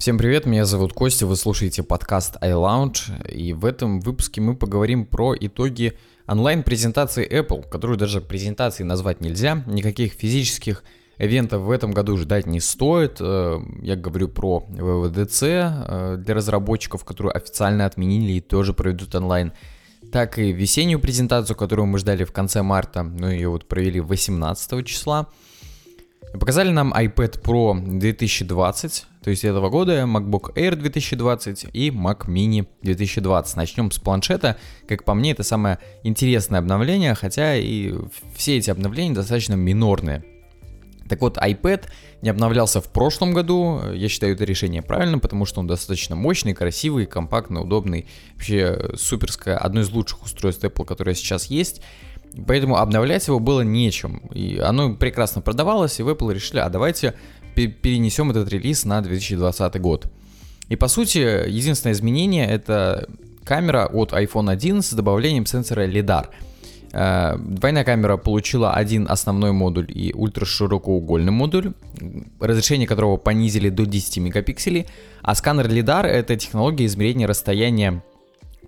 Всем привет, меня зовут Костя, вы слушаете подкаст iLounge, и в этом выпуске мы поговорим про итоги онлайн-презентации Apple, которую даже презентацией назвать нельзя, никаких физических ивентов в этом году ждать не стоит. Э, я говорю про WWDC э, для разработчиков, которую официально отменили и тоже проведут онлайн. Так и весеннюю презентацию, которую мы ждали в конце марта, но ее вот провели 18 числа. Показали нам iPad Pro 2020, то есть этого года, MacBook Air 2020 и Mac Mini 2020. Начнем с планшета. Как по мне, это самое интересное обновление, хотя и все эти обновления достаточно минорные. Так вот, iPad не обновлялся в прошлом году. Я считаю это решение правильным, потому что он достаточно мощный, красивый, компактный, удобный. Вообще суперское, одно из лучших устройств Apple, которое сейчас есть. Поэтому обновлять его было нечем. И оно прекрасно продавалось, и в Apple решили, а давайте перенесем этот релиз на 2020 год. И по сути, единственное изменение это камера от iPhone 11 с добавлением сенсора LiDAR. Э, двойная камера получила один основной модуль и ультраширокоугольный модуль, разрешение которого понизили до 10 мегапикселей, а сканер LiDAR это технология измерения расстояния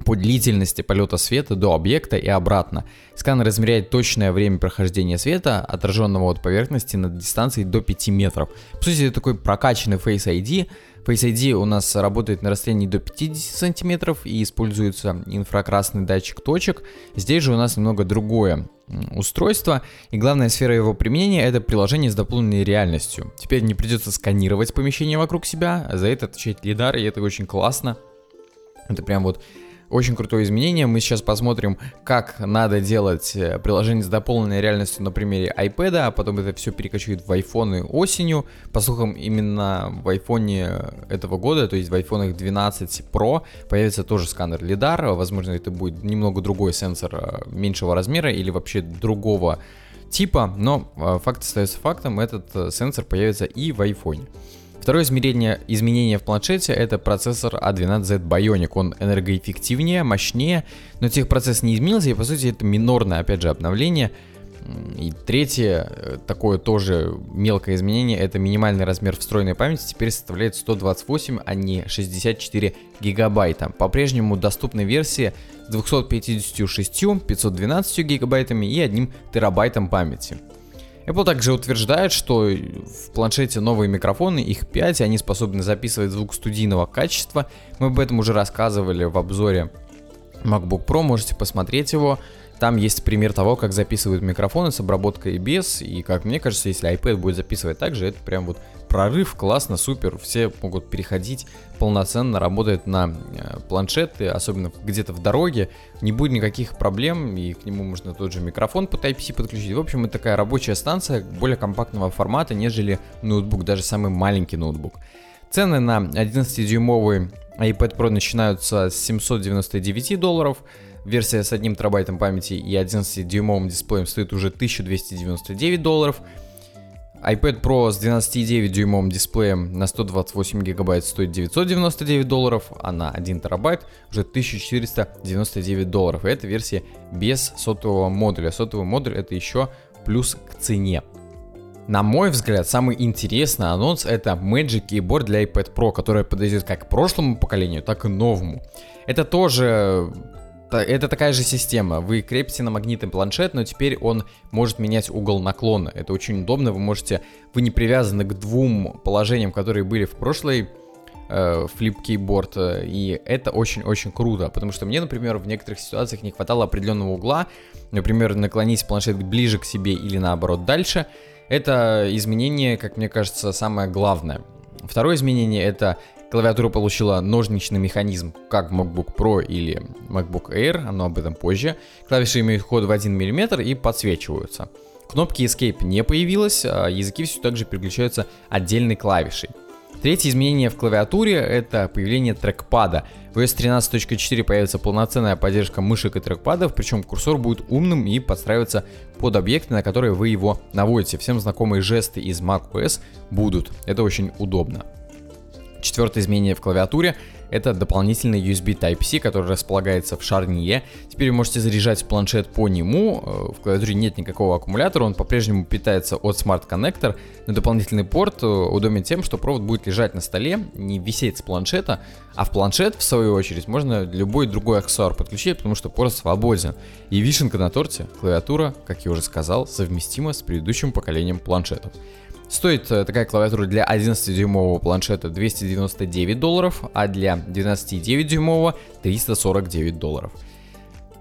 по длительности полета света до объекта и обратно. Сканер измеряет точное время прохождения света, отраженного от поверхности на дистанции до 5 метров. По сути, это такой прокачанный Face ID. Face ID у нас работает на расстоянии до 50 сантиметров и используется инфракрасный датчик точек. Здесь же у нас немного другое устройство, и главная сфера его применения это приложение с дополненной реальностью. Теперь не придется сканировать помещение вокруг себя, а за это отвечает лидар, и это очень классно. Это прям вот очень крутое изменение. Мы сейчас посмотрим, как надо делать э, приложение с дополненной реальностью на примере iPad, а потом это все перекочует в iPhone осенью. По слухам, именно в iPhone этого года, то есть в iPhone 12 Pro, появится тоже сканер LiDAR. Возможно, это будет немного другой сенсор э, меньшего размера или вообще другого типа, но э, факт остается фактом, этот сенсор появится и в iPhone. Второе измерение, изменение в планшете это процессор A12Z Bionic. Он энергоэффективнее, мощнее, но техпроцесс не изменился, и по сути это минорное, опять же, обновление. И третье, э, такое тоже мелкое изменение, это минимальный размер встроенной памяти теперь составляет 128, а не 64 гигабайта. По-прежнему доступны версии с 256, 512 гигабайтами и 1 терабайтом памяти. Apple также утверждает, что в планшете новые микрофоны, их 5, они способны записывать звук студийного качества. Мы об этом уже рассказывали в обзоре MacBook Pro, можете посмотреть его. Там есть пример того, как записывают микрофоны с обработкой без, и как мне кажется, если iPad будет записывать так же, это прям вот прорыв, классно, супер, все могут переходить полноценно, работать на э, планшеты, особенно где-то в дороге, не будет никаких проблем, и к нему можно тот же микрофон по Type-C подключить. В общем, это такая рабочая станция более компактного формата, нежели ноутбук, даже самый маленький ноутбук. Цены на 11-дюймовый iPad Pro начинаются с 799 долларов, версия с 1 терабайтом памяти и 11-дюймовым дисплеем стоит уже 1299 долларов – iPad Pro с 12,9 дюймовым дисплеем на 128 гигабайт стоит 999 долларов, а на 1 терабайт уже 1499 долларов. И это версия без сотового модуля. Сотовый модуль это еще плюс к цене. На мой взгляд, самый интересный анонс это Magic Keyboard для iPad Pro, который подойдет как к прошлому поколению, так и новому. Это тоже это такая же система. Вы крепите на магнитный планшет, но теперь он может менять угол наклона. Это очень удобно. Вы можете, вы не привязаны к двум положениям, которые были в прошлой э, Flip Keyboard, и это очень-очень круто, потому что мне, например, в некоторых ситуациях не хватало определенного угла, например, наклонить планшет ближе к себе или наоборот дальше. Это изменение, как мне кажется, самое главное. Второе изменение это Клавиатура получила ножничный механизм, как MacBook Pro или MacBook Air, но об этом позже. Клавиши имеют ход в 1 мм и подсвечиваются. Кнопки Escape не появилось, а языки все так же переключаются отдельной клавишей. Третье изменение в клавиатуре это появление трекпада. В iOS 13.4 появится полноценная поддержка мышек и трекпадов, причем курсор будет умным и подстраиваться под объекты, на которые вы его наводите. Всем знакомые жесты из macOS будут. Это очень удобно. Четвертое изменение в клавиатуре это дополнительный USB Type-C, который располагается в шарние. Теперь вы можете заряжать планшет по нему, э, в клавиатуре нет никакого аккумулятора, он по-прежнему питается от Smart Connector, но дополнительный порт э, удобен тем, что провод будет лежать на столе, не висеть с планшета, а в планшет, в свою очередь, можно любой другой аксессуар подключить, потому что порт свободен. И вишенка на торте, клавиатура, как я уже сказал, совместима с предыдущим поколением планшетов. Стоит э, такая клавиатура для 11-дюймового планшета 299 долларов, а для 12,9-дюймового 349 долларов.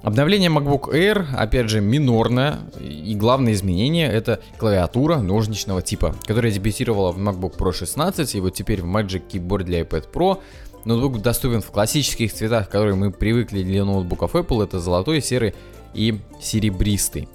Обновление MacBook Air, опять же, минорное, и главное изменение это клавиатура ножничного типа, которая дебютировала в MacBook Pro 16 и вот теперь в Magic Keyboard для iPad Pro. Ноутбук доступен в классических цветах, которые мы привыкли для ноутбуков Apple, это золотой, серый и серебристый.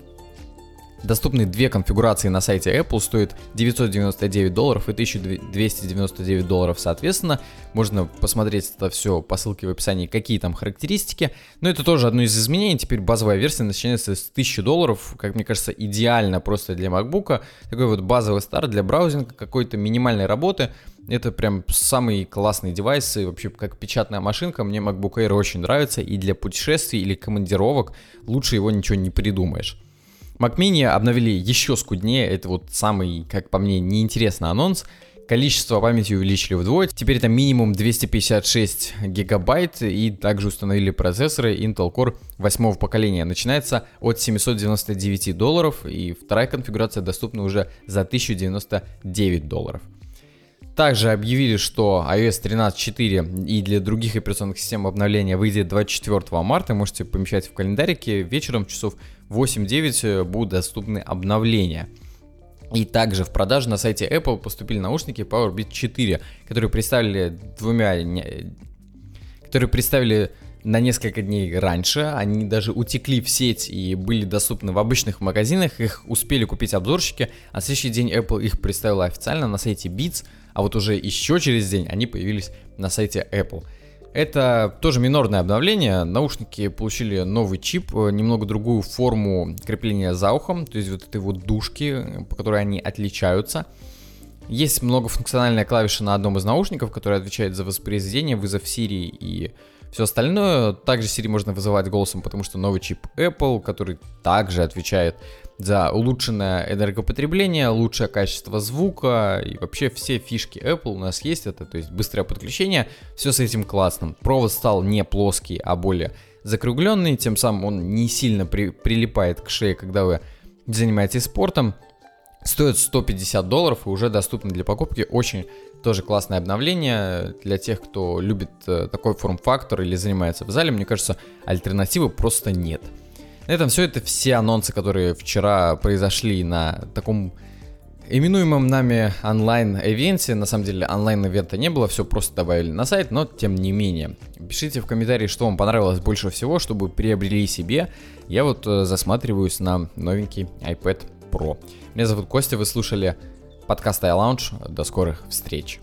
Доступны две конфигурации на сайте Apple, стоит 999 долларов и 1299 долларов соответственно. Можно посмотреть это все по ссылке в описании, какие там характеристики. Но это тоже одно из изменений. Теперь базовая версия начинается с 1000 долларов. Как мне кажется, идеально просто для MacBook. Такой вот базовый старт для браузинга, какой-то минимальной работы. Это прям самый классный девайс, и вообще как печатная машинка, мне MacBook Air очень нравится, и для путешествий или командировок лучше его ничего не придумаешь. Mac Mini обновили еще скуднее, это вот самый, как по мне, неинтересный анонс. Количество памяти увеличили вдвое, теперь это минимум 256 гигабайт и также установили процессоры Intel Core 8 поколения. Начинается от 799 долларов и вторая конфигурация доступна уже за 1099 долларов. Также объявили, что iOS 13.4 и для других операционных систем обновления выйдет 24 марта. Можете помещать в календарике. Вечером часов 8-9 будут доступны обновления. И также в продажу на сайте Apple поступили наушники Powerbeat 4, которые представили двумя... которые представили на несколько дней раньше. Они даже утекли в сеть и были доступны в обычных магазинах. Их успели купить обзорщики, а следующий день Apple их представила официально на сайте Beats а вот уже еще через день они появились на сайте Apple. Это тоже минорное обновление. Наушники получили новый чип, э, немного другую форму крепления за ухом, то есть вот этой вот дужки, по которой они отличаются. Есть многофункциональная клавиша на одном из наушников, которая отвечает за воспроизведение, вызов Siri и все остальное. Также Siri можно вызывать голосом, потому что новый чип Apple, который также отвечает за улучшенное энергопотребление, лучшее качество звука и вообще все фишки Apple у нас есть это, то есть быстрое подключение, все с этим классным. Провод стал не плоский, а более закругленный, тем самым он не сильно при, прилипает к шее, когда вы занимаетесь спортом. Стоит 150 долларов и уже доступно для покупки. Очень тоже классное обновление для тех, кто любит э, такой форм-фактор или занимается в зале. Мне кажется, альтернативы просто нет. На этом все. Это все анонсы, которые вчера произошли на таком именуемом нами онлайн-эвенте. На самом деле онлайн-эвента не было, все просто добавили на сайт, но тем не менее. Пишите в комментарии, что вам понравилось больше всего, чтобы приобрели себе. Я вот э, засматриваюсь на новенький iPad Pro. Меня зовут Костя, вы слушали подкаст iLounge. До скорых встреч.